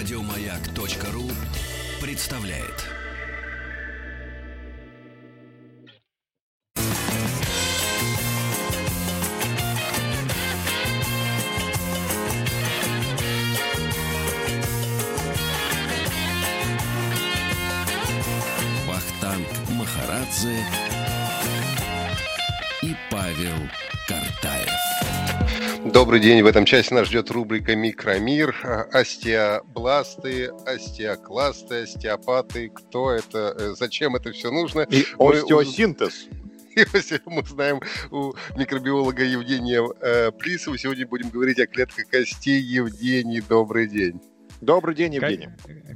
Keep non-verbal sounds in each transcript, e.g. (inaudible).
Радиомаяк.ру представляет. Вахтанг Махарадзе Добрый день. В этом часе нас ждет рубрика «Микромир». А, Остеобласты, остеокласты, остеопаты. Кто это? э, Зачем это все нужно? И остеосинтез. (laughs) И все Мы знаем у микробиолога Евгения э, Плисова. Сегодня будем говорить о клетках костей. Евгений, добрый день. Добрый день, Евгений.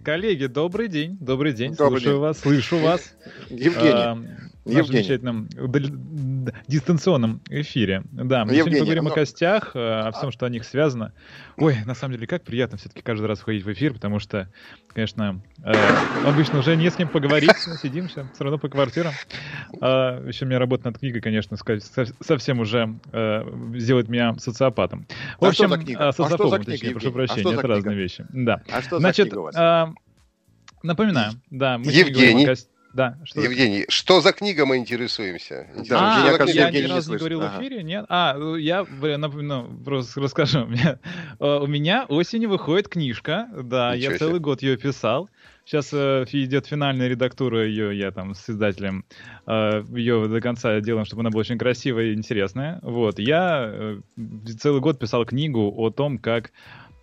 Коллеги, добрый день, добрый день, Добрый слушаю день. вас, слышу вас. (laughs) Евгений. А, Евгений. замечательном дистанционном эфире. Да, мы сегодня Евгений, поговорим ну- о костях, э, о всем, что о них связано. Ой, на самом деле, как приятно все-таки каждый раз выходить в эфир, потому что, конечно, э, обычно уже не с кем поговорить, сидим все, все равно по квартирам. А, еще у меня работа над книгой, конечно, совсем уже э, сделает меня социопатом. В А что общем, за книга? а, А что за книга, точнее, прошу Евгений? А что прощения, за это разные книга? вещи. Да. А что за Значит, книга у вас? а, напоминаю, да, мы сегодня Евгений. говорим о кос- Да, что Евгений, что за книга мы интересуемся? Да, а, Евгений, книга? я ни не разу не слышит. говорил Ага. в эфире, нет? А, э, я напомню, просто (laughs) расскажу. У меня, э, у меня осенью выходит книжка, да, Ничего я себе. целый год ее писал. Сейчас э, идет финальная редактура ее, я там с издателем э, ее до конца делаем, чтобы она была очень красивая и интересная. Вот, я э, целый год писал книгу о том, как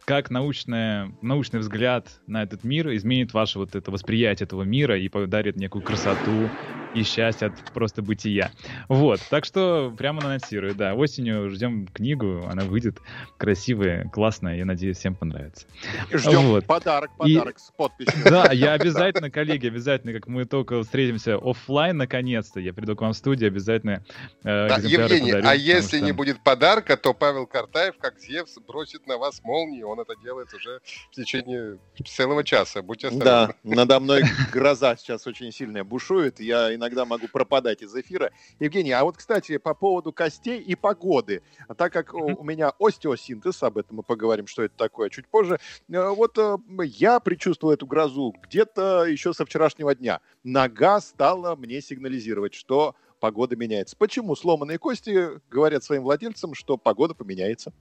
как научное, научный взгляд на этот мир изменит ваше вот это восприятие этого мира и подарит некую красоту и счастье от просто бытия. Вот, так что прямо анонсирую, да, осенью ждем книгу, она выйдет красивая, классная, я надеюсь, всем понравится. Ждем вот. подарок, И- подарок с подписью. Да, я обязательно, коллеги, обязательно, как мы только встретимся оффлайн наконец-то, я приду к вам в студию, обязательно э, Да, Евгений, подарю, а если что- не будет подарка, то Павел Картаев, как Зевс, бросит на вас молнию. Он это делает уже в течение целого часа. Будьте осторожны. Да, надо мной гроза сейчас очень сильная бушует. Я иногда могу пропадать из эфира. Евгений, а вот, кстати, по поводу костей и погоды. Так как у у меня остеосинтез, об этом мы поговорим, что это такое чуть позже. э, Вот э, я предчувствовал эту грозу где-то еще со вчерашнего дня. Нога стала мне сигнализировать, что погода меняется. Почему сломанные кости говорят своим владельцам, что погода поменяется?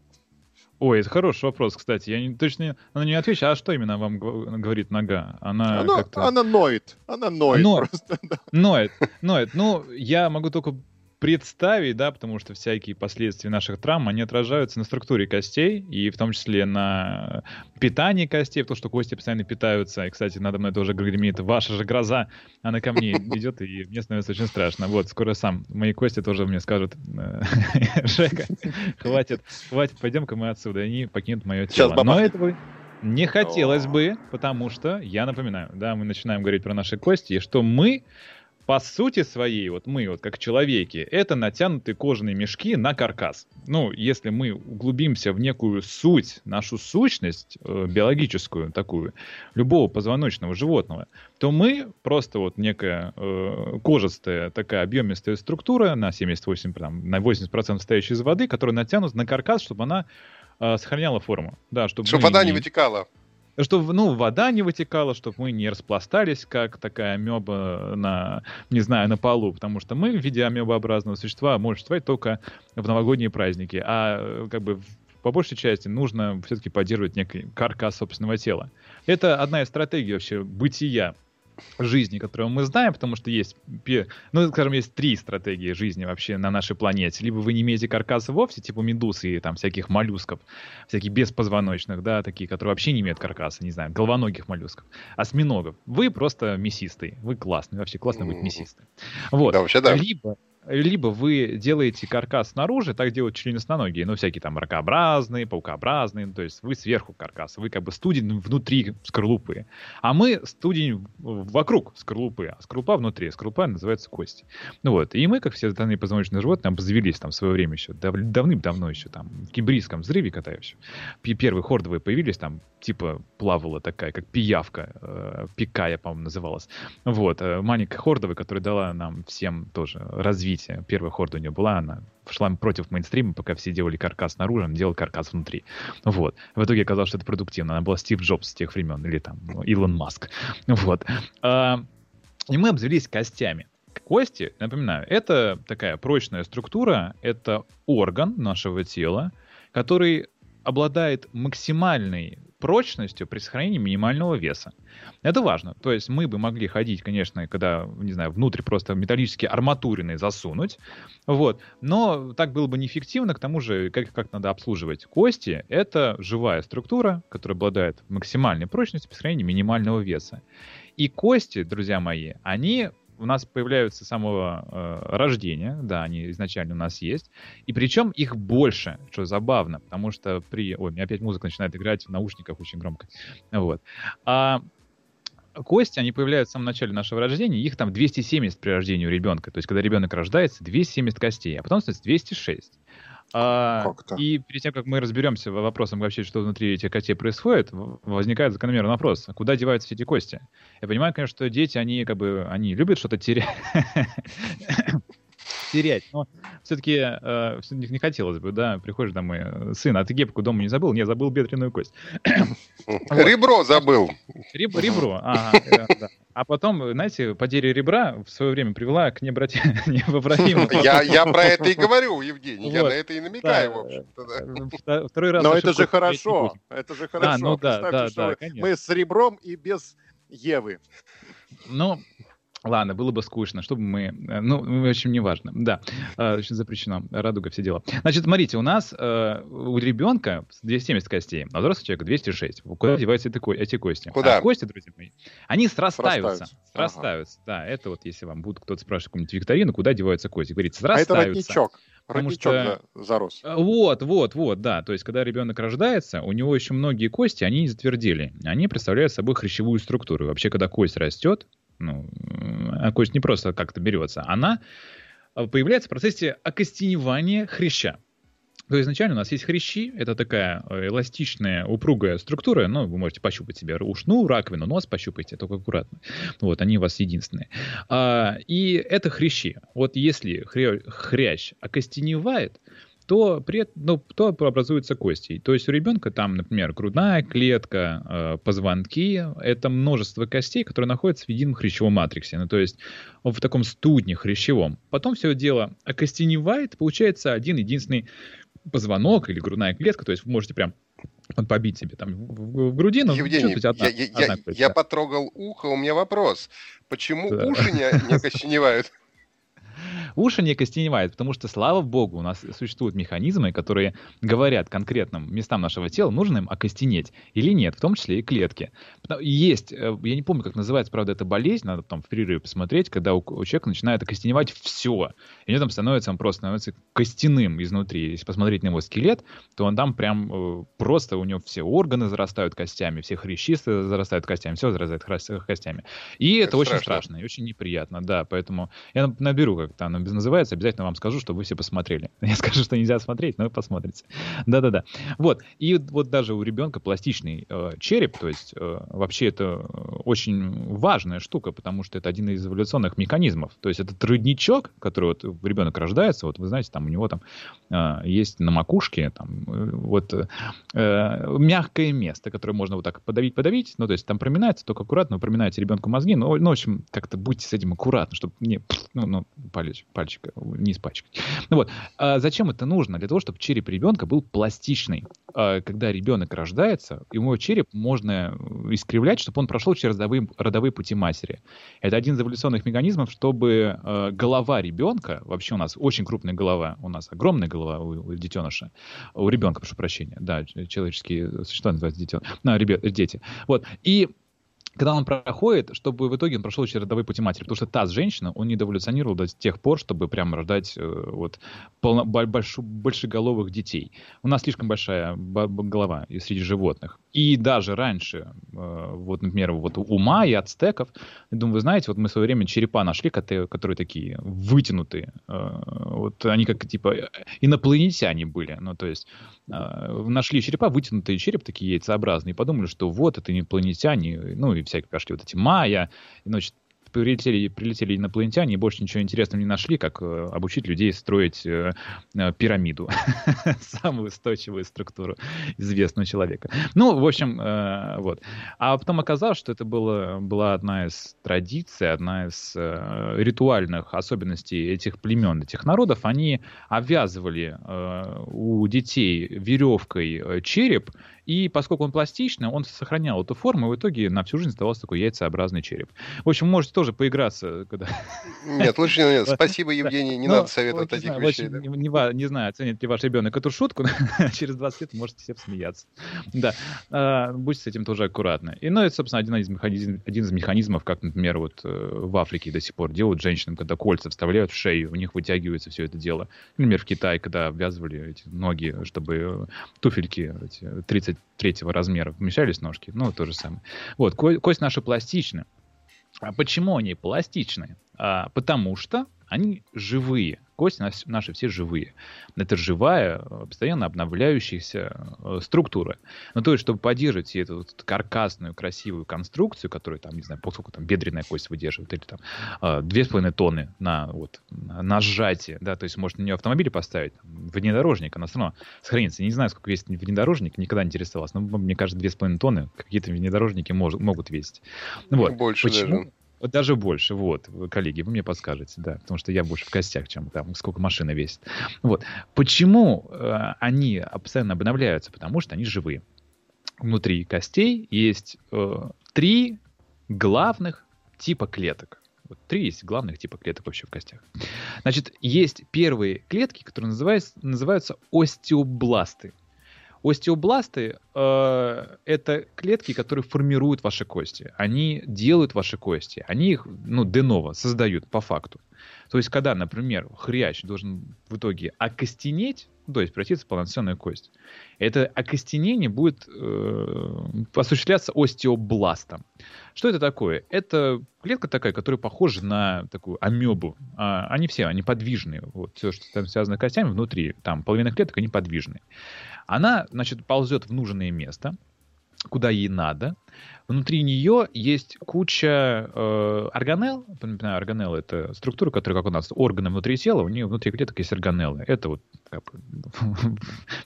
Ой, это хороший вопрос, кстати. Я не, точно на не отвечу. А что именно вам гов- говорит нога? Она, Она, как-то она ноет. Она ноет Но- просто. (laughs) да. ноет, ноет. Ну, я могу только представить, да, потому что всякие последствия наших травм, они отражаются на структуре костей, и в том числе на питании костей, потому что кости постоянно питаются. И, кстати, надо мной тоже гремит ваша же гроза, она ко мне (laughs) идет, и мне становится очень страшно. Вот, скоро сам мои кости тоже мне скажут, э, (laughs) Жека, хватит, хватит, пойдем-ка мы отсюда, и они покинут мое Сейчас тело. Но этого не хотелось бы, потому что, я напоминаю, да, мы начинаем говорить про наши кости, и что мы по сути своей, вот мы, вот как человеки, это натянутые кожаные мешки на каркас. Ну, если мы углубимся в некую суть, нашу сущность э, биологическую такую, любого позвоночного животного, то мы просто вот некая э, кожистая такая объемистая структура на 78, там, на 80% состоящая из воды, которая натянута на каркас, чтобы она э, сохраняла форму. Да, чтобы Чтобы вода не вытекала. Чтобы, ну, вода не вытекала, чтобы мы не распластались, как такая амеба на, не знаю, на полу, потому что мы в виде амебообразного существа можем существовать только в новогодние праздники, а э, как бы по большей части нужно все-таки поддерживать некий каркас собственного тела. Это одна из стратегий вообще бытия жизни, которую мы знаем, потому что есть, ну, скажем, есть три стратегии жизни вообще на нашей планете. Либо вы не имеете каркаса вовсе, типа медуз и там всяких моллюсков, всяких беспозвоночных, да, такие, которые вообще не имеют каркаса, не знаю, головоногих моллюсков, осьминогов. Вы просто мясистый, вы классный, вообще классно быть мясистым. Вот. Да, вообще да. Либо либо вы делаете каркас снаружи, так делают членистоногие, ну, всякие там ракообразные, паукообразные, ну, то есть вы сверху каркаса, вы как бы студень внутри скорлупы, а мы студень вокруг скорлупы, а скорлупа внутри, скорлупа называется кости. Ну вот, и мы, как все остальные позвоночные животные, обзавелись там в свое время еще, дав- давным-давно еще, там, в кимбрийском взрыве, пи- первые хордовые появились, там, типа, плавала такая, как пиявка, э, пикая, по-моему, называлась. Вот, э, маленькая хордовая, которая дала нам всем тоже развитие Вите. Первая хорда у нее была, она шла против мейнстрима, пока все делали каркас снаружи, она делала каркас внутри. Вот. В итоге оказалось, что это продуктивно. Она была Стив Джобс с тех времен, или там ну, Илон Маск. Вот. А, и мы обзавелись костями. Кости, напоминаю, это такая прочная структура, это орган нашего тела, который обладает максимальной прочностью при сохранении минимального веса. Это важно. То есть мы бы могли ходить, конечно, когда, не знаю, внутрь просто металлические арматурины засунуть, вот, но так было бы неэффективно, к тому же, как, как надо обслуживать кости, это живая структура, которая обладает максимальной прочностью при сохранении минимального веса. И кости, друзья мои, они у нас появляются с самого э, рождения, да, они изначально у нас есть, и причем их больше, что забавно, потому что при... Ой, у меня опять музыка начинает играть в наушниках очень громко. Вот. А кости, они появляются в самом начале нашего рождения, их там 270 при рождении у ребенка. То есть, когда ребенок рождается, 270 костей, а потом, становится 206. А, и перед тем, как мы разберемся вопросом вообще, что внутри этих костей происходит, возникает закономерный вопрос, куда деваются все эти кости? Я понимаю, конечно, что дети, они как бы, они любят что-то терять. (laughs) терять. Но все-таки э, не хотелось бы, да, приходишь домой, э, сын, а ты гепку дома не забыл? Не, забыл бедренную кость. (laughs) Ребро забыл. Ребро, ага, (laughs) да. А потом, знаете, потеря ребра в свое время привела к (laughs) непоправимому... (laughs) Я, я про это и говорю, Евгений, я на это и намекаю, в общем-то. Второй раз Но это же хорошо, это же хорошо. А, ну да, да, да, Мы с ребром и без Евы. Ну, Ладно, было бы скучно, чтобы мы... Э, ну, в общем, неважно. Да, значит, запрещено. Радуга, все дела. Значит, смотрите, у нас э, у ребенка 270 костей, а у взрослого человека 206. Куда деваются эти, эти кости? Куда? А кости, друзья мои, они срастаются. Срастаются. срастаются. Ага. Да, это вот, если вам будут кто-то спрашивать какую-нибудь викторину, куда деваются кости, говорится, срастаются. А это родничок. Потому что... зарос. Э, вот, вот, вот, да. То есть, когда ребенок рождается, у него еще многие кости, они не затвердели. Они представляют собой хрящевую структуру. Вообще, когда кость растет, ну, а кость не просто как-то берется, она а, появляется в процессе окостеневания хряща. То есть изначально у нас есть хрящи, это такая э, эластичная, упругая структура, ну, вы можете пощупать себе ушну, раковину, нос пощупайте, только аккуратно. Вот, они у вас единственные. А, и это хрящи. Вот если хря, хрящ окостеневает, то, при, ну, то образуются кости. То есть у ребенка там, например, грудная клетка, э, позвонки, это множество костей, которые находятся в едином хрящевом матриксе, ну, то есть в таком студне хрящевом. Потом все дело окостеневает, получается один единственный позвонок или грудная клетка, то есть вы можете прям он побить себе там в, в грудину. Евгений, одна, я, я, одна я потрогал ухо, у меня вопрос. Почему да. уши не, не окостеневают? (laughs) Уши не костеневают, потому что, слава богу, у нас существуют механизмы, которые говорят конкретным местам нашего тела, нужно им окостенеть или нет, в том числе и клетки. Есть, э, я не помню, как называется, правда, эта болезнь, надо там в перерыве посмотреть, когда у, у человека начинает окостеневать все. И у него там становится, он просто становится костяным изнутри. Если посмотреть на его скелет, то он там прям э, просто, у него все органы зарастают костями, все хрящи зарастают костями, все зарастает костями. И это, это очень страшно и очень неприятно, да, поэтому я наберу как-то оно называется, обязательно вам скажу, чтобы вы все посмотрели. (laughs) Я скажу, что нельзя смотреть, но вы посмотрите. Да-да-да. Вот. И вот даже у ребенка пластичный э, череп, то есть э, вообще это очень важная штука, потому что это один из эволюционных механизмов. То есть этот родничок, который вот ребенок рождается, вот вы знаете, там у него там э, есть на макушке там э, вот э, мягкое место, которое можно вот так подавить-подавить, ну то есть там проминается, только аккуратно вы проминаете ребенку мозги, но, ну, в общем, как-то будьте с этим аккуратны, чтобы не, ну, ну, палец, пальчика не испачкать. Ну вот, а зачем это нужно? Для того, чтобы череп ребенка был пластичный. А когда ребенок рождается, его череп можно искривлять, чтобы он прошел через родовые, родовые пути матери. Это один из эволюционных механизмов, чтобы э, голова ребенка, вообще у нас очень крупная голова, у нас огромная голова у, детеныша, у ребенка, прошу прощения, да, человеческие существа называются детен... ну, ребят, дети. Вот, и когда он проходит, чтобы в итоге он прошел через родовые пути матери, потому что таз женщина, он не эволюционировал до тех пор, чтобы прям рождать э, вот полно, больш, большеголовых детей. У нас слишком большая голова среди животных. И даже раньше, э, вот, например, вот у майя, ацтеков, я думаю, вы знаете, вот мы в свое время черепа нашли, которые, такие вытянутые. Э, вот они как типа инопланетяне были. Ну, то есть нашли черепа, вытянутые череп, такие яйцеобразные, и подумали, что вот это инопланетяне, ну, и всякие пошли вот эти майя, и, значит, прилетели, прилетели инопланетяне и больше ничего интересного не нашли, как э, обучить людей строить э, э, пирамиду. (laughs) Самую устойчивую структуру известного человека. Ну, в общем, э, вот. А потом оказалось, что это было, была одна из традиций, одна из э, ритуальных особенностей этих племен, этих народов. Они обвязывали э, у детей веревкой э, череп, и поскольку он пластичный, он сохранял эту форму, и в итоге на всю жизнь оставался такой яйцеобразный череп. В общем, можете тоже поиграться, когда... Нет, лучше нет. Спасибо, Евгений, не надо советовать таких вещей. Не знаю, оценит ли ваш ребенок эту шутку, (laughs) через 20 лет можете все смеяться. Да, а, будьте с этим тоже аккуратны. И, ну, это, собственно, один из, механизм, один из механизмов, как, например, вот э, в Африке до сих пор делают женщинам, когда кольца вставляют в шею, у них вытягивается все это дело. Например, в Китае, когда обвязывали эти ноги, чтобы туфельки эти, 30 третьего размера вмещались ножки, ну, то же самое. Вот, ко- кость наша пластична. А почему они пластичны? А, потому что они живые. Кости наши все живые. Это живая, постоянно обновляющаяся э, структура. Ну, то есть, чтобы поддерживать эту вот каркасную, красивую конструкцию, которую, там, не знаю, поскольку там бедренная кость выдерживает, или там э, две с половиной тонны на, вот, на сжатие, да, то есть, может на нее автомобиль поставить, внедорожник, она все равно сохранится. Я не знаю, сколько весит внедорожник, никогда не интересовался, но мне кажется, две с половиной тонны какие-то внедорожники мож, могут весить. Вот. Больше Почему? даже. Даже больше, вот, коллеги, вы мне подскажете, да, потому что я больше в костях, чем там, сколько машина весит. Вот. Почему э, они постоянно обновляются? Потому что они живые. Внутри костей есть э, три главных типа клеток. Вот три есть главных типа клеток вообще в костях. Значит, есть первые клетки, которые называются, называются остеобласты. Остеобласты э, это клетки, которые формируют ваши кости. Они делают ваши кости. Они их, ну, деново создают по факту. То есть, когда, например, хрящ должен в итоге окостенеть, ну, то есть превратиться в полноценную кость, это окостенение будет э, осуществляться остеобластом. Что это такое? Это клетка такая, которая похожа на такую амебу. А, они все, они подвижные. Вот все, что там связано с костями, внутри, там половина клеток, они подвижные. Она, значит, ползет в нужное место, куда ей надо. Внутри нее есть куча э, органелл. Напоминаю, органеллы — это структура, которая, как у нас, органы внутри тела, у нее внутри клеток есть органеллы. Это вот как бы, (laughs)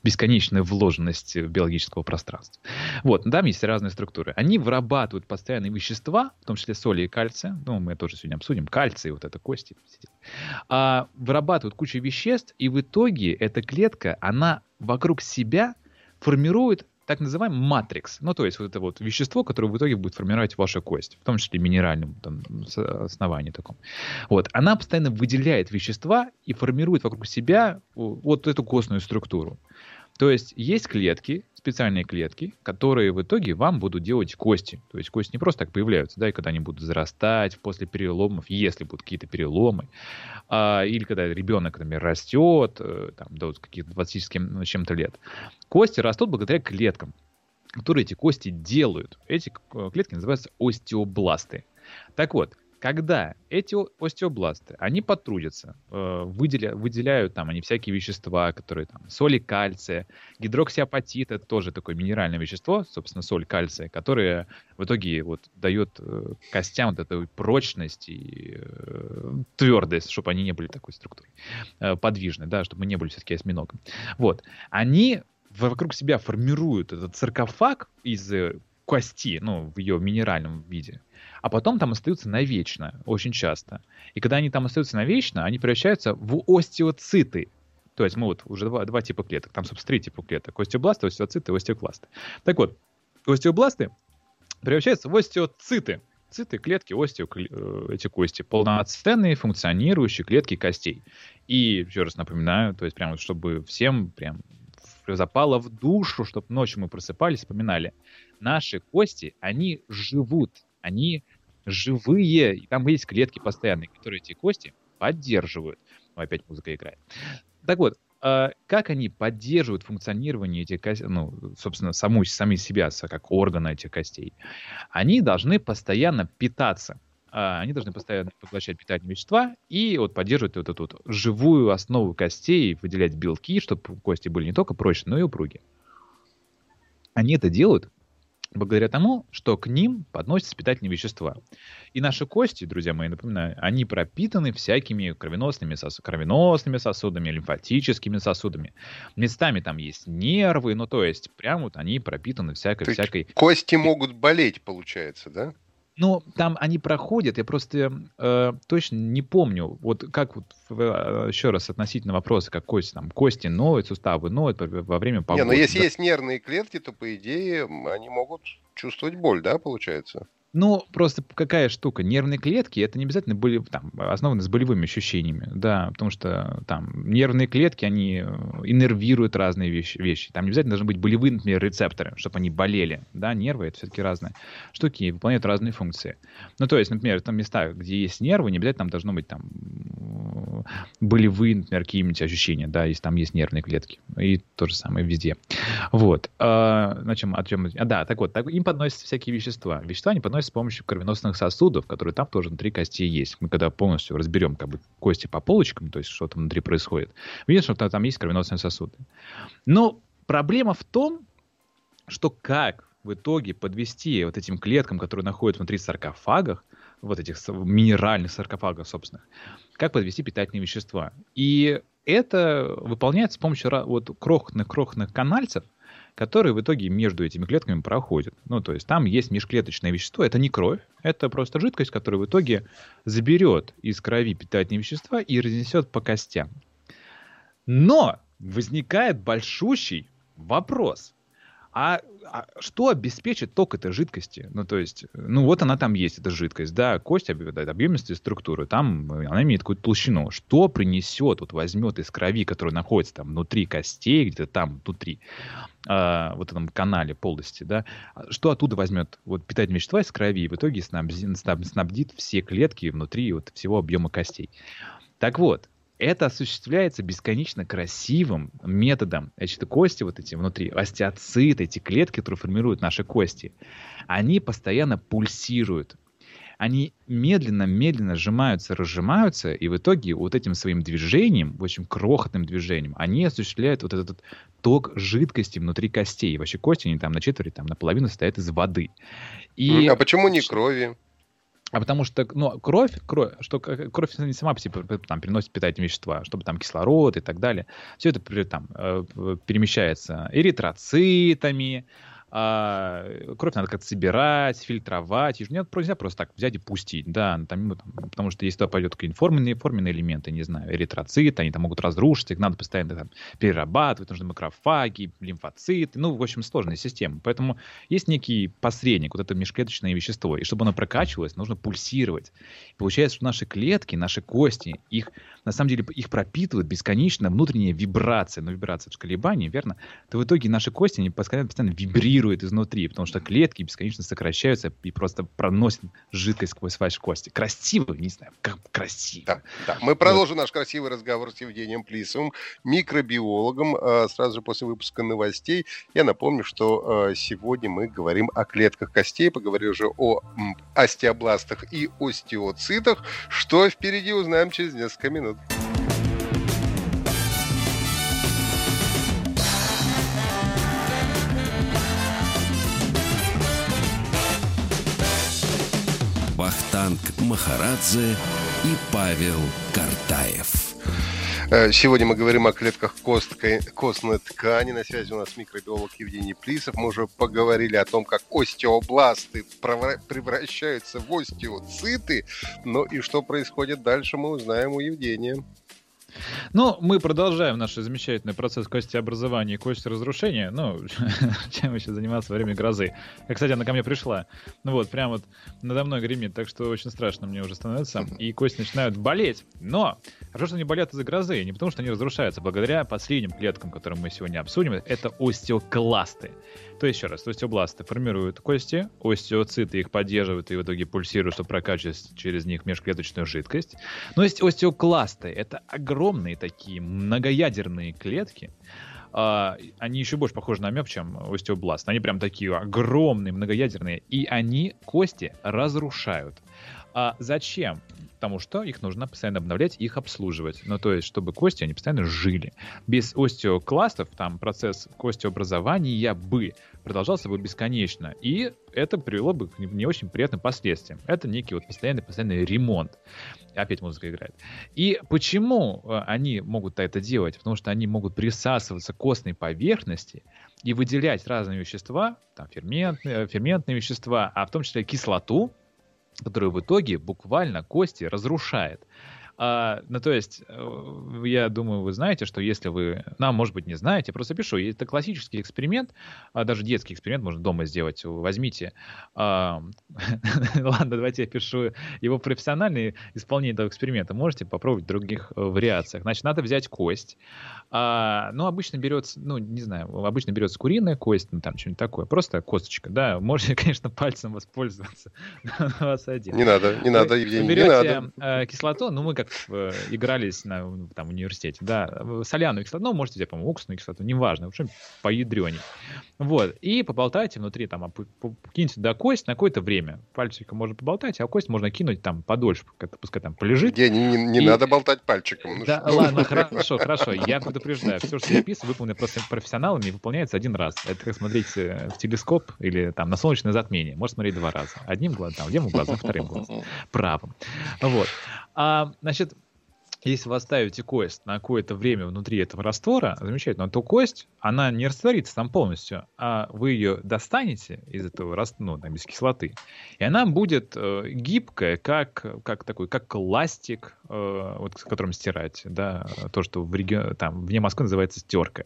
бесконечная вложенность биологического пространства. Вот, там есть разные структуры. Они вырабатывают постоянные вещества, в том числе соли и кальция. Ну, мы тоже сегодня обсудим. Кальций, вот это кости. А, вырабатывают кучу веществ, и в итоге эта клетка, она вокруг себя формирует так называемый матрикс. Ну, то есть вот это вот вещество, которое в итоге будет формировать вашу кость, в том числе минеральном там, основании таком. Вот. Она постоянно выделяет вещества и формирует вокруг себя вот эту костную структуру. То есть есть клетки, специальные клетки, которые в итоге вам будут делать кости. То есть кости не просто так появляются, да, и когда они будут зарастать после переломов, если будут какие-то переломы, а, или когда ребенок, например, растет, э, там, до каких-то 20 с чем-то лет. Кости растут благодаря клеткам, которые эти кости делают. Эти клетки называются остеобласты. Так вот, когда эти остеобласты, они потрудятся, э, выделя, выделяют там они всякие вещества, которые там, соли кальция, гидроксиапатит, это тоже такое минеральное вещество, собственно, соль кальция, которое в итоге вот дает э, костям вот эту прочность и э, твердость, чтобы они не были такой структурой подвижной, да, чтобы мы не были все-таки осьминогом. Вот. Они вокруг себя формируют этот саркофаг из кости, ну, в ее минеральном виде, а потом там остаются навечно, очень часто. И когда они там остаются навечно, они превращаются в остеоциты. То есть мы вот уже два, два типа клеток, там, собственно, три типа клеток. Остеобласты, остеоциты остеокласты. Так вот, остеобласты превращаются в остеоциты. Циты, клетки, остео, э, эти кости. Полноценные функционирующие клетки костей. И еще раз напоминаю, то есть прямо чтобы всем прям запало в душу, чтобы ночью мы просыпались, вспоминали. Наши кости, они живут, они живые, и там есть клетки постоянные, которые эти кости поддерживают. Ну, опять музыка играет. Так вот, э, как они поддерживают функционирование этих костей, ну, собственно, саму, сами себя, как органа этих костей? Они должны постоянно питаться. Э, они должны постоянно поглощать питательные вещества и вот поддерживать вот эту вот живую основу костей, выделять белки, чтобы кости были не только прочные, но и упругие. Они это делают благодаря тому, что к ним подносятся питательные вещества. И наши кости, друзья мои, напоминаю, они пропитаны всякими кровеносными, сос... кровеносными сосудами, лимфатическими сосудами. Местами там есть нервы, ну то есть прям вот они пропитаны всякой... всякой... Кости могут болеть, получается, да? Ну, там они проходят, я просто э, точно не помню, вот как вот э, еще раз относительно вопроса, как кости, там, кости ноют, суставы ноют во время погоды. Не, но если да. есть нервные клетки, то, по идее, они могут чувствовать боль, да, получается? Ну, просто какая штука? Нервные клетки, это не обязательно были там, основаны с болевыми ощущениями, да, потому что там нервные клетки, они э, иннервируют разные вещи, вещи. Там не обязательно должны быть болевые, например, рецепторы, чтобы они болели, да, нервы это все-таки разные штуки, выполняют разные функции. Ну, то есть, например, там места, где есть нервы, не обязательно там должно быть там болевые, например, какие-нибудь ощущения, да, если там есть нервные клетки. И то же самое везде. Вот. А, на чем, о чем... А, да, так вот, так, им подносятся всякие вещества. Вещества они подносят с помощью кровеносных сосудов, которые там тоже внутри костей есть. Мы когда полностью разберем как бы кости по полочкам, то есть что там внутри происходит, видишь, что там есть кровеносные сосуды. Но проблема в том, что как в итоге подвести вот этим клеткам, которые находятся внутри саркофагах, вот этих минеральных саркофагов, собственных, как подвести питательные вещества. И это выполняется с помощью вот крохотных-крохотных канальцев, которые в итоге между этими клетками проходят. Ну, то есть там есть межклеточное вещество, это не кровь, это просто жидкость, которая в итоге заберет из крови питательные вещества и разнесет по костям. Но возникает большущий вопрос. А, а что обеспечит ток этой жидкости? Ну, то есть, ну вот она там есть, эта жидкость, да, кость обладает объемностью структуры, там она имеет какую-то толщину. Что принесет, вот возьмет из крови, которая находится там внутри костей, где-то там внутри, э, вот этом канале полости, да, что оттуда возьмет вот питательные вещества из крови и в итоге снабдит, снабдит все клетки внутри вот всего объема костей. Так вот, это осуществляется бесконечно красивым методом. Значит, кости вот эти внутри, остеоциты, эти клетки, которые формируют наши кости, они постоянно пульсируют. Они медленно-медленно сжимаются, разжимаются, и в итоге вот этим своим движением, очень крохотным движением, они осуществляют вот этот ток жидкости внутри костей. Вообще кости, они там на четверть, там наполовину состоят из воды. И... А почему не крови? А потому что, ну, кровь, кровь, что кровь не сама по себе там, переносит питательные вещества, чтобы там кислород и так далее. Все это там э, перемещается эритроцитами, а, кровь надо как-то собирать, фильтровать. Ее нельзя просто так взять и пустить. Да, там, ну, там, потому что если туда пойдет какие-нибудь форменные, элементы, не знаю, эритроциты, они там могут разрушиться, их надо постоянно там, перерабатывать, нужны макрофаги, лимфоциты, ну, в общем, сложная система. Поэтому есть некий посредник, вот это межклеточное вещество, и чтобы оно прокачивалось, нужно пульсировать. И получается, что наши клетки, наши кости, их на самом деле их пропитывает бесконечно внутренняя вибрация. Но вибрация — это колебания, верно? То в итоге наши кости, они постоянно, постоянно вибрируют изнутри, потому что клетки бесконечно сокращаются и просто проносят жидкость сквозь ваши кости. Красиво, не знаю, как красиво. Да, да. Мы продолжим вот. наш красивый разговор с Евгением Плисовым, микробиологом, э, сразу же после выпуска новостей. Я напомню, что э, сегодня мы говорим о клетках костей, поговорим уже о остеобластах и остеоцитах. Что впереди, узнаем через несколько минут. Вахтанг Махарадзе и Павел Картаев. Э, сегодня мы говорим о клетках костной, костной ткани. На связи у нас микробиолог Евгений Плисов. Мы уже поговорили о том, как остеобласты превращаются в остеоциты. Ну и что происходит дальше, мы узнаем у Евгения. Ну, мы продолжаем наш замечательный процесс костеобразования и кости-разрушения. Ну, (laughs) чем еще заниматься во время грозы. Кстати, она ко мне пришла. Ну вот, прям вот надо мной гремит, так что очень страшно мне уже становится. И кости начинают болеть. Но хорошо, что они болят из-за грозы, не потому что они разрушаются, благодаря последним клеткам, которые мы сегодня обсудим. Это остеокласты. То еще раз, остеобласты формируют кости, остеоциты их поддерживают и в итоге пульсируют, чтобы прокачивать через них межклеточную жидкость. Но есть остеокласты. Это огромные такие многоядерные клетки, Uh, они еще больше похожи на меб, чем остеобласт. Они прям такие огромные, многоядерные. И они кости разрушают. А зачем? Потому что их нужно постоянно обновлять, их обслуживать. Ну, то есть, чтобы кости, они постоянно жили. Без остеокластов там процесс костеобразования бы продолжался бы бесконечно. И это привело бы к не очень приятным последствиям. Это некий вот постоянный, постоянный ремонт. Опять музыка играет. И почему э, они могут это делать? Потому что они могут присасываться к костной поверхности и выделять разные вещества, там ферментные, ферментные вещества, а в том числе кислоту, которую в итоге буквально кости разрушает. А, ну, то есть, э, я думаю, вы знаете, что если вы, ну, может быть, не знаете, просто пишу, это классический эксперимент, а даже детский эксперимент можно дома сделать. Возьмите, а, (laughs) ладно, давайте я пишу его профессиональное исполнение этого эксперимента. Можете попробовать в других э, вариациях. Значит, надо взять кость. А, ну, обычно берется, ну, не знаю, обычно берется куриная кость, ну, там что-нибудь такое, просто косточка, да. Можете, (laughs) конечно, пальцем воспользоваться. (laughs) Не надо, не надо, Евгений, не надо. Э, кислоту, ну, мы как как э, игрались на там, университете, да, соляную кислоту, ну, можете взять, по-моему, уксусную кислоту, неважно, в общем, поядреней. Вот, и поболтайте внутри, там, киньте туда кость на какое-то время. Пальчиком можно поболтать, а кость можно кинуть там подольше, пускай там полежит. Не, не, не и... надо болтать пальчиком. Ну, да, что? ладно, хорошо, хорошо, я предупреждаю. Все, что я описываю, выполнено просто профессионалами и выполняется один раз. Это как смотреть э, в телескоп или там на солнечное затмение. Можно смотреть два раза. Одним глазом, там, левым глазом, вторым глазом, правым. Вот. А, значит, anlaşıldı. Если вы оставите кость на какое-то время внутри этого раствора, замечательно, то кость, она не растворится там полностью, а вы ее достанете из этого раствора, ну, там, без кислоты, и она будет э, гибкая, как, как такой, как пластик, э, вот с которым стирать, да, то, что в регион, там, вне Москвы называется стерка,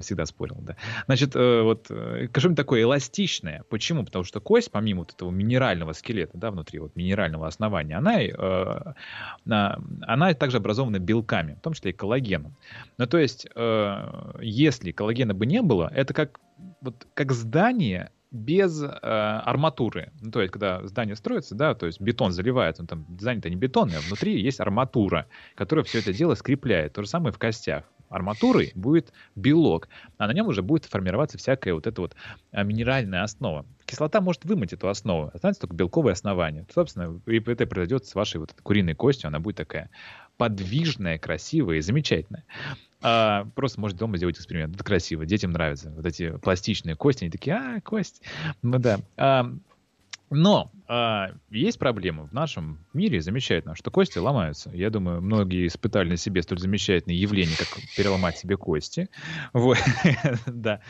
всегда спорил, да. Значит, э, вот, э, что-нибудь такое эластичное. Почему? Потому что кость, помимо вот этого минерального скелета, да, внутри вот минерального основания, она, э, она также образует образованы белками, в том числе и коллагеном. Ну, то есть, э, если коллагена бы не было, это как, вот, как здание без э, арматуры. Ну, то есть, когда здание строится, да, то есть бетон заливается, ну, там здание-то не бетонное, а внутри есть арматура, которая все это дело скрепляет. То же самое в костях арматурой будет белок, а на нем уже будет формироваться всякая вот эта вот а, минеральная основа. Кислота может вымыть эту основу, останется только белковое основание. Собственно, и это произойдет с вашей вот куриной костью, она будет такая подвижная, красивая и замечательная. А, просто можете дома сделать эксперимент. Это красиво, детям нравится. Вот эти пластичные кости, они такие, а, кость. Ну да. А, но а, есть проблема в нашем мире замечательно, что кости ломаются. Я думаю, многие испытали на себе столь замечательное явление, как переломать себе кости. Вот. (laughs) да.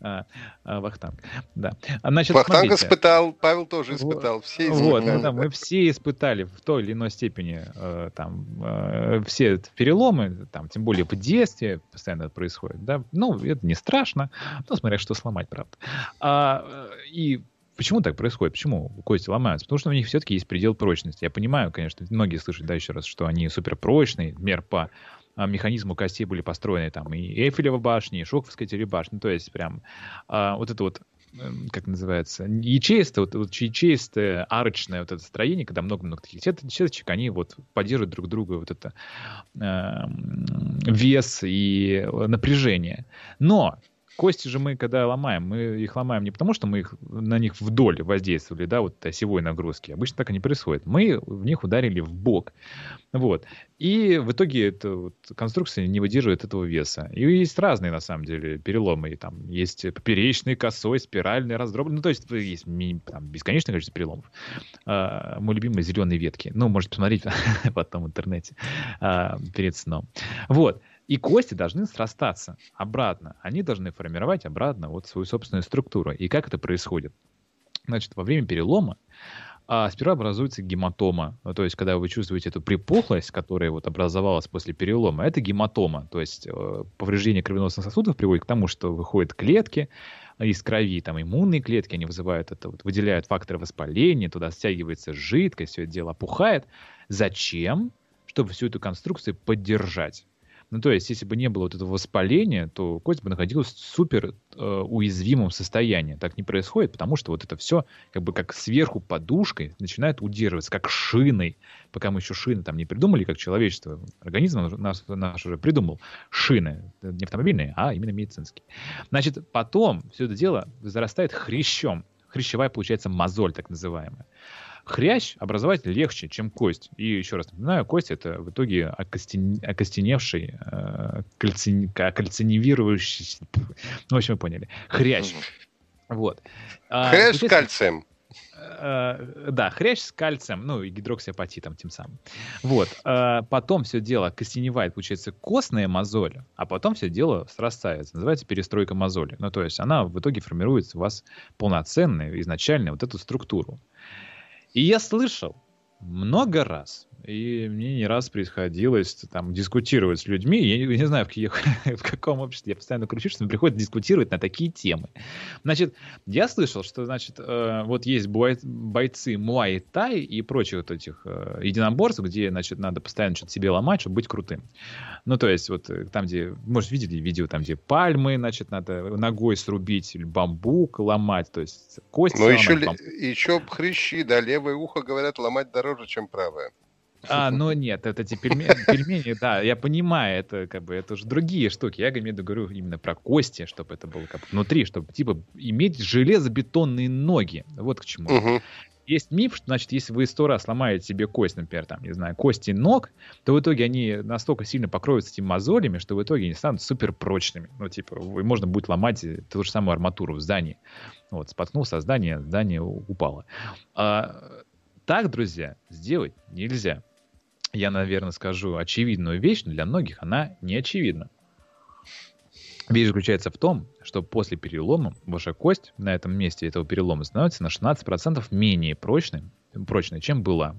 А, а, Вахтанг. Да. Значит, Вахтанг смотрите. испытал, Павел тоже испытал. Все испытали. Вот, ну, да, мы все испытали в той или иной степени э, там, э, все переломы, там, тем более в детстве постоянно это происходит. Да? Ну, это не страшно, но смотря что сломать, правда. А, и Почему так происходит? Почему кости ломаются? Потому что у них все-таки есть предел прочности. Я понимаю, конечно, многие слышат, да, еще раз, что они суперпрочные, мер по а, механизму костей были построены там и Эйфелева башня, и Шоковская телебашня, то есть прям а, вот это вот эм, как называется, ячеистое, вот, вот ячеистое, арочное вот это строение, когда много-много таких сеточек, они вот поддерживают друг друга вот это э, вес и напряжение. Но Кости же мы, когда ломаем, мы их ломаем не потому, что мы их, на них вдоль воздействовали, да, вот осевой нагрузки. Обычно так и не происходит. Мы в них ударили в бок. Вот. И в итоге эта вот конструкция не выдерживает этого веса. И есть разные, на самом деле, переломы. И там есть поперечный, косой, спиральный, раздробленный. Ну, то есть есть там, бесконечное количество переломов. А, мой любимый зеленые ветки. Ну, можете посмотреть (laughs) потом в интернете а, перед сном. Вот. И кости должны срастаться обратно. Они должны формировать обратно вот свою собственную структуру. И как это происходит? Значит, во время перелома а, сперва образуется гематома. Ну, то есть, когда вы чувствуете эту припухлость, которая вот образовалась после перелома, это гематома. То есть, э, повреждение кровеносных сосудов приводит к тому, что выходят клетки из крови, там иммунные клетки, они вызывают это, вот, выделяют факторы воспаления, туда стягивается жидкость, все это дело опухает. Зачем? Чтобы всю эту конструкцию поддержать. Ну, то есть, если бы не было вот этого воспаления, то кость бы находилась в супер э, уязвимом состоянии. Так не происходит, потому что вот это все как бы как сверху подушкой начинает удерживаться, как шиной. Пока мы еще шины там не придумали, как человечество, организм наш, наш уже придумал шины, не автомобильные, а именно медицинские. Значит, потом все это дело зарастает хрящом. Хрящевая получается мозоль, так называемая. Хрящ образовать легче, чем кость. И еще раз напоминаю, кость это в итоге окостен... окостеневший, э, кальцин... кальцинивирующий... Ну, в общем, вы поняли. Хрящ. Вот. А, хрящ с кальцием. Э, да, хрящ с кальцием, ну и гидроксиапатитом тем самым. Вот. Э, потом все дело костеневает, получается, костная мозоль, а потом все дело срастается. Называется перестройка мозоли. Ну, то есть она в итоге формирует у вас полноценную, изначальную вот эту структуру. И я слышал много раз, и мне не раз приходилось там дискутировать с людьми. Я не, не знаю, в, каких, (laughs) в каком обществе я постоянно кручусь, что мне приходится дискутировать на такие темы. Значит, я слышал, что, значит, э, вот есть бой, бойцы Муай Тай и прочих вот этих э, единоборств, где, значит, надо постоянно что-то себе ломать, чтобы быть крутым. Ну, то есть, вот э, там, где, может, видели видео, там, где пальмы, значит, надо ногой срубить, или бамбук ломать, то есть кости Ну, еще, еще хрящи, да, левое ухо, говорят, ломать дороже, чем правое. А, ну нет, это эти пельмени, (laughs) пельмени, да, я понимаю, это как бы, это уже другие штуки. Я имею в виду, говорю именно про кости, чтобы это было как внутри, чтобы, типа, иметь железобетонные ноги. Вот к чему. Угу. Есть миф, что, значит, если вы сто раз сломаете себе кость, например, там, не знаю, кости ног, то в итоге они настолько сильно покроются этими мозолями, что в итоге они станут супер прочными. Ну, типа, можно будет ломать ту же самую арматуру в здании. Вот, споткнулся здание, здание упало. А, так, друзья, сделать нельзя я, наверное, скажу очевидную вещь, но для многих она не очевидна. Вещь заключается в том, что после перелома ваша кость на этом месте этого перелома становится на 16% менее прочной, прочной, чем была.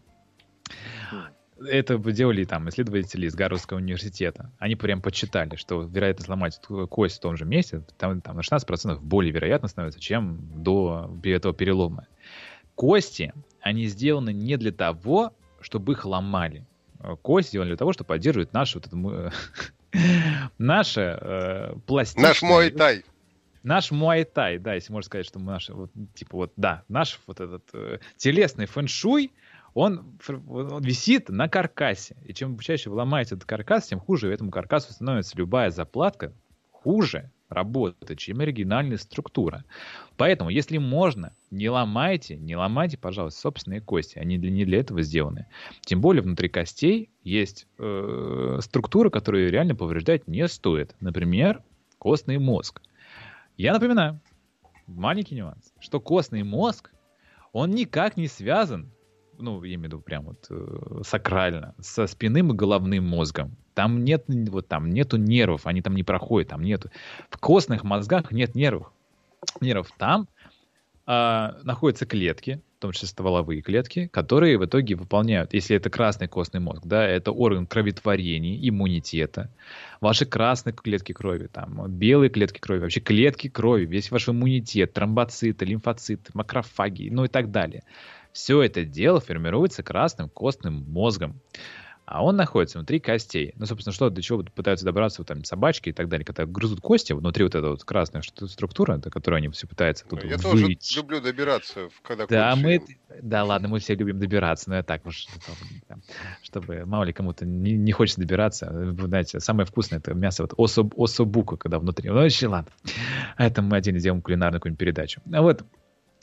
Это делали там исследователи из Гарвардского университета. Они прям подсчитали, что вероятность сломать кость в том же месте там, там на 16% более вероятно становится, чем до этого перелома. Кости, они сделаны не для того, чтобы их ломали. Э, кость сделаны для того, чтобы поддерживать наше вот это, (laughs) наше э, пластичное... Наш мой тай. Наш муай-тай, да, если можно сказать, что мы наш, вот, типа вот, да, наш вот этот э, телесный фэншуй, он, он висит на каркасе. И чем чаще вы ломаете этот каркас, тем хуже этому каркасу становится любая заплатка, хуже работать, чем оригинальная структура. Поэтому, если можно, не ломайте, не ломайте, пожалуйста, собственные кости. Они для, не для этого сделаны. Тем более внутри костей есть э, структура, которую реально повреждать не стоит. Например, костный мозг. Я напоминаю, маленький нюанс, что костный мозг, он никак не связан ну, я имею в виду прям вот э, сакрально, со спинным и головным мозгом. Там нет, вот там нету нервов, они там не проходят, там нету. В костных мозгах нет нервов. Нервов там э, находятся клетки, в том числе стволовые клетки, которые в итоге выполняют, если это красный костный мозг, да, это орган кроветворения, иммунитета, ваши красные клетки крови, там, белые клетки крови, вообще клетки крови, весь ваш иммунитет, тромбоциты, лимфоциты, макрофаги, ну и так далее. Все это дело формируется красным костным мозгом. А он находится внутри костей. Ну, собственно, что, до чего пытаются добраться вот, там, собачки и так далее, когда грызут кости, внутри вот эта вот красная структура, до которой они все пытаются тут Я вылить. тоже люблю добираться, когда Да, мы... Да, ладно, мы все любим добираться, но я так уж, чтобы мало ли кому-то не, не хочется добираться. Вы знаете, самое вкусное это мясо вот особ, особука, когда внутри. Ну, вообще, ладно. Это мы отдельно сделаем кулинарную какую-нибудь передачу. А вот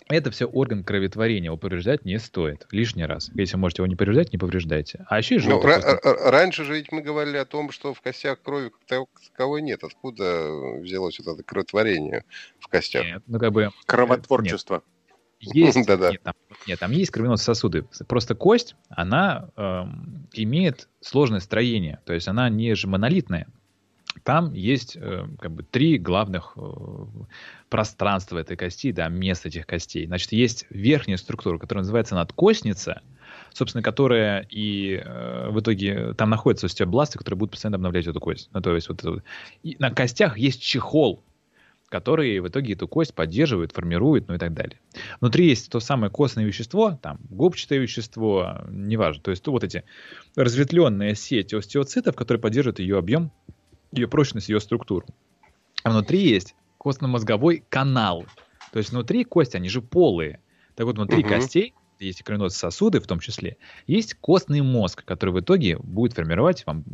это все орган кроветворения, его повреждать не стоит. Лишний раз. Если можете его не повреждать, не повреждайте. А еще и ну, Раньше же ведь мы говорили о том, что в костях крови как таковой нет. Откуда взялось вот это кроветворение в костях? Нет, ну как бы... Кровотворчество. Нет. Есть, (laughs) да -да. Нет, там, нет, там есть кровеносные сосуды. Просто кость, она э, имеет сложное строение. То есть она не же монолитная. Там есть э, как бы три главных э, пространства этой кости, да, мест этих костей. Значит, есть верхняя структура, которая называется надкостница, собственно, которая и э, в итоге там находятся остеобласты, которые будут постоянно обновлять эту кость. Ну, то есть вот это, и на костях есть чехол, который в итоге эту кость поддерживает, формирует, ну и так далее. Внутри есть то самое костное вещество, там губчатое вещество, неважно. То есть то вот эти разветвленные сети остеоцитов, которые поддерживают ее объем ее прочность, ее структуру. А внутри есть костно-мозговой канал. То есть внутри кости, они же полые. Так вот, внутри угу. костей есть кровеносные сосуды в том числе, есть костный мозг, который в итоге будет формировать вам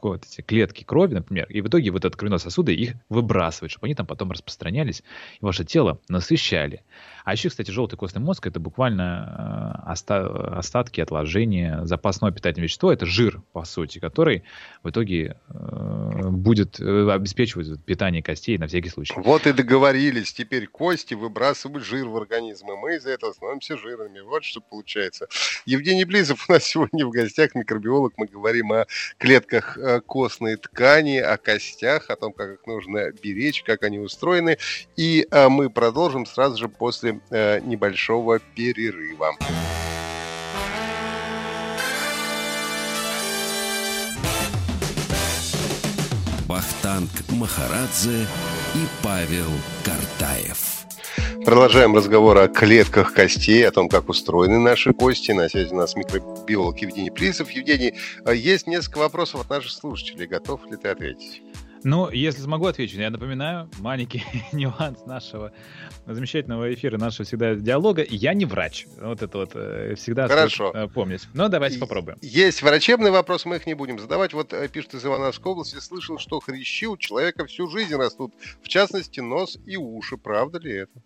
вот эти клетки крови, например, и в итоге вот этот кровеносные сосуды их выбрасывают, чтобы они там потом распространялись и ваше тело насыщали. А еще, кстати, желтый костный мозг это буквально э, оста- остатки, отложения, запасное питательное вещество, это жир, по сути, который в итоге э, будет э, обеспечивать питание костей на всякий случай. Вот и договорились. Теперь кости выбрасывают жир в организм, и мы из-за этого становимся жирными. Вот что получается. Евгений Близов у нас сегодня в гостях, микробиолог. Мы говорим о клетках э, костной ткани, о костях, о том, как их нужно беречь, как они устроены. И э, мы продолжим сразу же после э, небольшого перерыва. Бахтанг Махарадзе и Павел Картаев. Продолжаем разговор о клетках костей, о том, как устроены наши кости. На связи у нас микробиолог Евгений Плисов. Евгений, э, есть несколько вопросов от наших слушателей. Готов ли ты ответить? Ну, если смогу ответить, я напоминаю, маленький (laughs) нюанс нашего замечательного эфира, нашего всегда диалога. Я не врач. Вот это вот э, всегда Хорошо. Стоит, помнить. Но давайте попробуем. Есть врачебный вопрос, мы их не будем задавать. Вот э, пишет из Ивановской области, слышал, что хрящи у человека всю жизнь растут. В частности, нос и уши. Правда ли это?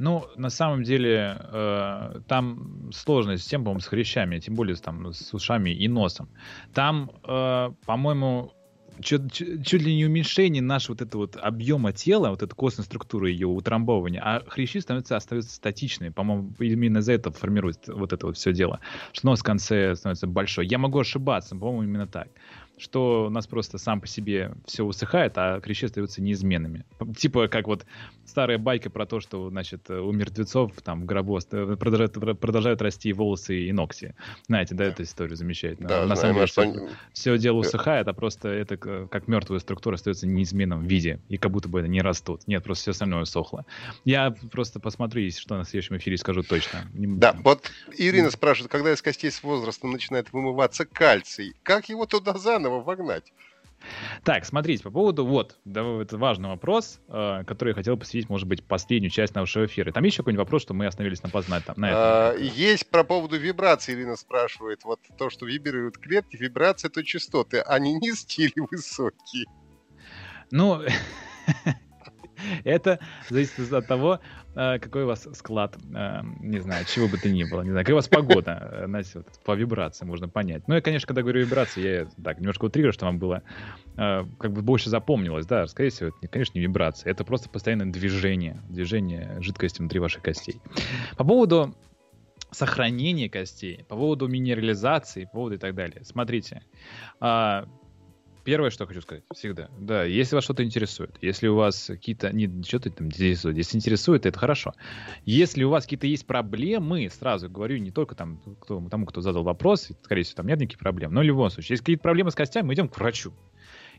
Ну, на самом деле, э, там сложная система, по-моему, с хрящами, тем более там, с ушами и носом. Там, э, по-моему, чуть, чуть, чуть ли не уменьшение нашего вот этого вот объема тела, вот этой костной структуры ее утрамбования, а хрящи становятся, остаются статичными. По-моему, именно из-за этого формируется вот это вот все дело. Что нос в конце становится большой. Я могу ошибаться, по-моему, именно так что у нас просто сам по себе все усыхает, а клещи остаются неизменными. Типа как вот старая байка про то, что, значит, у мертвецов там в гробу продолжают, продолжают расти волосы и ногти. Знаете, да, эту историю замечательно. Да, На самом деле, что они... все дело усыхает, а просто это как мертвая структура остается в неизменном виде, и как будто бы это не растут. Нет, просто все остальное усохло. Я просто посмотрю, если что, на следующем эфире скажу точно. Да, вот Ирина спрашивает, когда из костей с возрастом начинает вымываться кальций, как его туда заново заново вогнать. Так, смотрите, по поводу, вот, да, это важный вопрос, э, который я хотел посвятить, может быть, последнюю часть нашего эфира. Там еще какой-нибудь вопрос, что мы остановились на познать там, на этом? А, есть про поводу вибрации, Ирина спрашивает. Вот то, что вибрируют клетки, вибрация — это частоты, они низкие или высокие? Ну, (laughs) (laughs) Это зависит от того, э, какой у вас склад, э, не знаю, чего бы то ни было, не знаю, какая у вас погода, э, знаете, вот, по вибрации можно понять. Ну, я, конечно, когда говорю вибрации, я так немножко утрирую, что вам было как бы больше запомнилось, да, скорее всего, это, конечно, не вибрация, это просто постоянное движение, движение жидкости внутри ваших костей. По поводу сохранения костей, по поводу минерализации, по поводу и так далее. Смотрите, а, Первое, что хочу сказать, всегда, да, если вас что-то интересует, если у вас какие-то, не что-то там интересует, если интересует, это хорошо. Если у вас какие-то есть проблемы, сразу говорю, не только там кто, тому, кто задал вопрос, скорее всего, там нет никаких проблем, но в любом случае, если какие-то проблемы с костями, мы идем к врачу.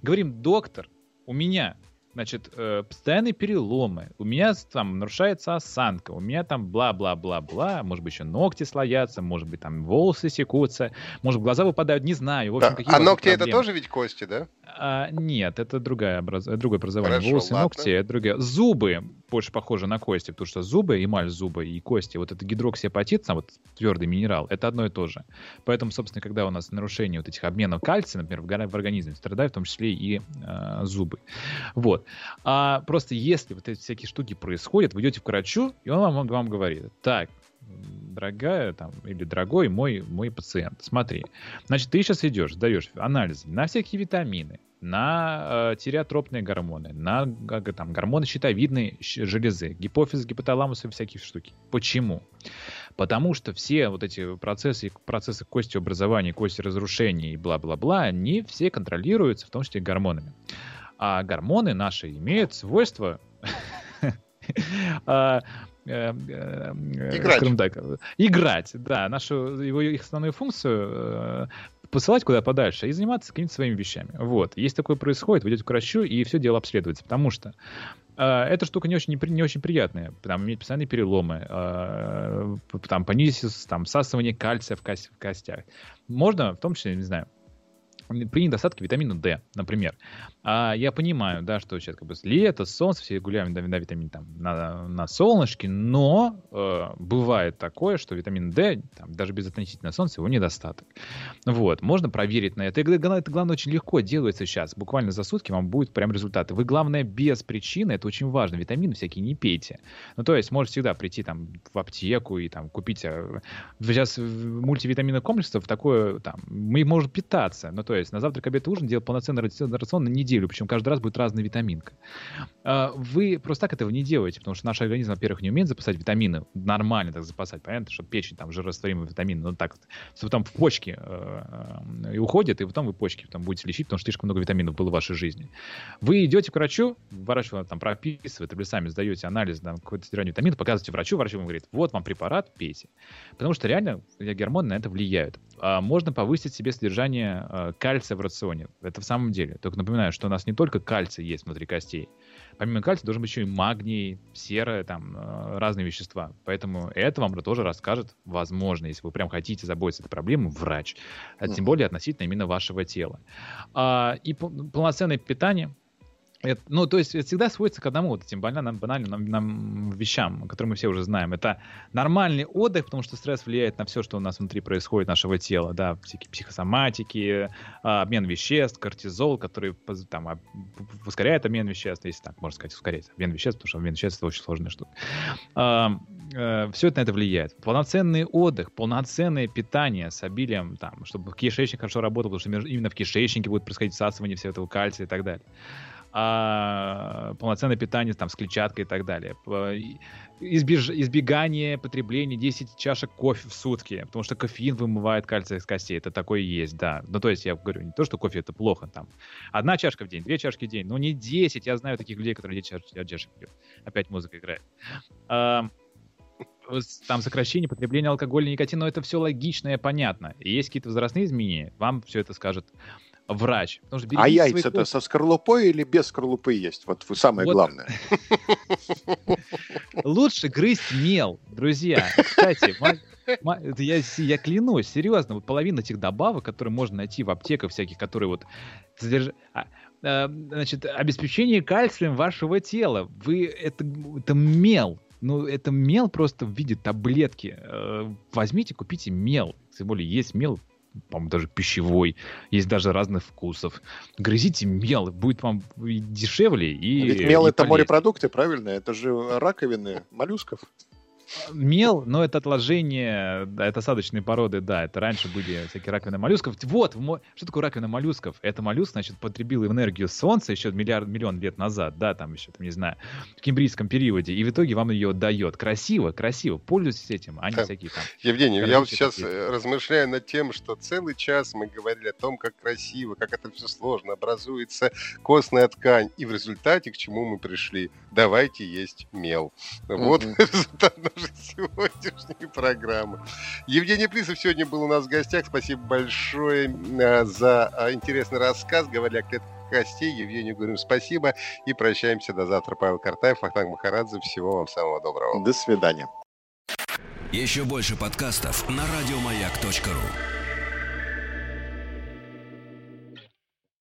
Говорим, доктор, у меня Значит, э, постоянные переломы, у меня там нарушается осанка, у меня там бла-бла-бла-бла, может быть, еще ногти слоятся, может быть, там волосы секутся, может, глаза выпадают, не знаю. В общем, да. какие а ногти проблемы. это тоже ведь кости, да? А, нет, это другая образ... другое образование. Хорошо, Волосы, ладно. ногти, это другое. Зубы больше похожи на кости, потому что зубы, эмаль зубы и кости, вот это гидроксиапатит, сам вот твердый минерал, это одно и то же. Поэтому, собственно, когда у нас нарушение вот этих обменов кальция, например, в, в организме, страдают в том числе и э, зубы. Вот. А просто если вот эти всякие штуки происходят, вы идете к врачу, и он вам, вам говорит, так, дорогая там, или дорогой мой, мой пациент, смотри, значит, ты сейчас идешь, сдаешь анализы на всякие витамины, на э, тиреотропные гормоны, на там, гормоны щитовидной железы, гипофиз, гипоталамус и всякие штуки. Почему? Потому что все вот эти процессы, процессы костеобразования, кости разрушения и бла-бла-бла, они все контролируются, в том числе гормонами. А гормоны наши имеют свойство (laughs) а, э, э, играть. так, играть, да, нашу его их основную функцию э, посылать куда подальше и заниматься какими-то своими вещами. Вот. Если такое происходит, вы идете к врачу, и все дело обследуется, потому что э, эта штука не очень, не, очень приятная. Там иметь постоянные переломы, э, там понизить там, всасывание кальция в, кость, в костях. Можно, в том числе, не знаю, при недостатке витамина D, например. А я понимаю, да, что сейчас как бы лето, солнце, все гуляем на, на витамин там на, на солнышке, но э, бывает такое, что витамин D, там, даже без относительно солнца, его недостаток. Вот, можно проверить на это. И это, главное, очень легко делается сейчас. Буквально за сутки вам будет прям результаты. Вы, главное, без причины, это очень важно, витамины всякие не пейте. Ну, то есть, можете всегда прийти там в аптеку и там купить... Э, сейчас мультивитаминных комплексов такое, там, мы можем питаться. Ну, то есть, на завтрак, обед, ужин делать полноценный рацион на неделю, причем каждый раз будет разная витаминка. А, вы просто так этого не делаете, потому что наш организм, во-первых, не умеет запасать витамины, нормально так запасать, понятно, что печень там жирорастворимые витамины, ну так, что потом в почки э, э, и уходит, и потом вы почки там будете лечить, потому что слишком много витаминов было в вашей жизни. Вы идете к врачу, врач вам там прописывает, или сами сдаете анализ, там, какое-то содержание витаминов, показываете врачу, врач вам говорит, вот вам препарат, пейте. Потому что реально гормоны на это влияют. А можно повысить себе содержание э, кальция в рационе. Это в самом деле. Только напоминаю, что у нас не только кальций есть внутри костей. Помимо кальция должен быть еще и магний, сера, там э, разные вещества. Поэтому это вам тоже расскажет, возможно, если вы прям хотите заботиться этой проблемой, врач. А тем более относительно именно вашего тела. А, и полноценное питание это, ну, то есть это всегда сводится к одному вот этим банальным, банальным нам, вещам, которые мы все уже знаем. Это нормальный отдых, потому что стресс влияет на все, что у нас внутри происходит, нашего тела, да, всякие психосоматики, а, обмен веществ, кортизол, который там ускоряет обмен веществ, если так можно сказать, ускоряет обмен веществ, потому что обмен веществ это очень сложная штука. А, а, все это на это влияет. Полноценный отдых, полноценное питание с обилием, там, чтобы кишечник хорошо работал, потому что именно в кишечнике будет происходить всасывание всего этого кальция и так далее а, полноценное питание там, с клетчаткой и так далее. Избеж... Избегание потребления 10 чашек кофе в сутки, потому что кофеин вымывает кальций из костей. Это такое есть, да. Ну, то есть, я говорю, не то, что кофе это плохо, там, одна чашка в день, две чашки в день, но не 10. Я знаю таких людей, которые 10 чашек пьют. Опять музыка играет. А, там сокращение потребления алкоголя, никотина, но это все логично и понятно. И есть какие-то возрастные изменения, вам все это скажет врач. а яйца-то со скорлупой или без скорлупы есть? Вот самое вот. главное. (laughs) Лучше грызть мел, друзья. Кстати, я, я клянусь, серьезно, вот половина этих добавок, которые можно найти в аптеках всяких, которые вот содержат... А, а, значит, обеспечение кальцием вашего тела. Вы это, это мел. Ну, это мел просто в виде таблетки. Э, возьмите, купите мел. Тем более есть мел по-моему, даже пищевой, есть даже разных вкусов. Грызите мел, будет вам и дешевле, и Ведь мел и это полезнее. морепродукты, правильно? Это же раковины моллюсков. Мел, но это отложение, да, это осадочные породы, да, это раньше были всякие раковины моллюсков. Вот, что такое раковина моллюсков? Это моллюск, значит, потребил энергию солнца еще миллиард, миллион лет назад, да, там еще, там, не знаю, в кембрийском периоде, и в итоге вам ее дает. Красиво, красиво, пользуйтесь этим, а не да. всякие там... Евгений, я вот сейчас такие. Э, размышляю над тем, что целый час мы говорили о том, как красиво, как это все сложно, образуется костная ткань, и в результате к чему мы пришли? Давайте есть мел. Вот (laughs) результат нашей сегодняшней программы. Евгений Плисов сегодня был у нас в гостях. Спасибо большое э, за э, интересный рассказ. Говорили о клетках костей. Евгению говорим спасибо и прощаемся до завтра. Павел Картаев, Ахтанг Махарадзе. Всего вам самого доброго. До свидания. Еще больше подкастов на радиомаяк.ру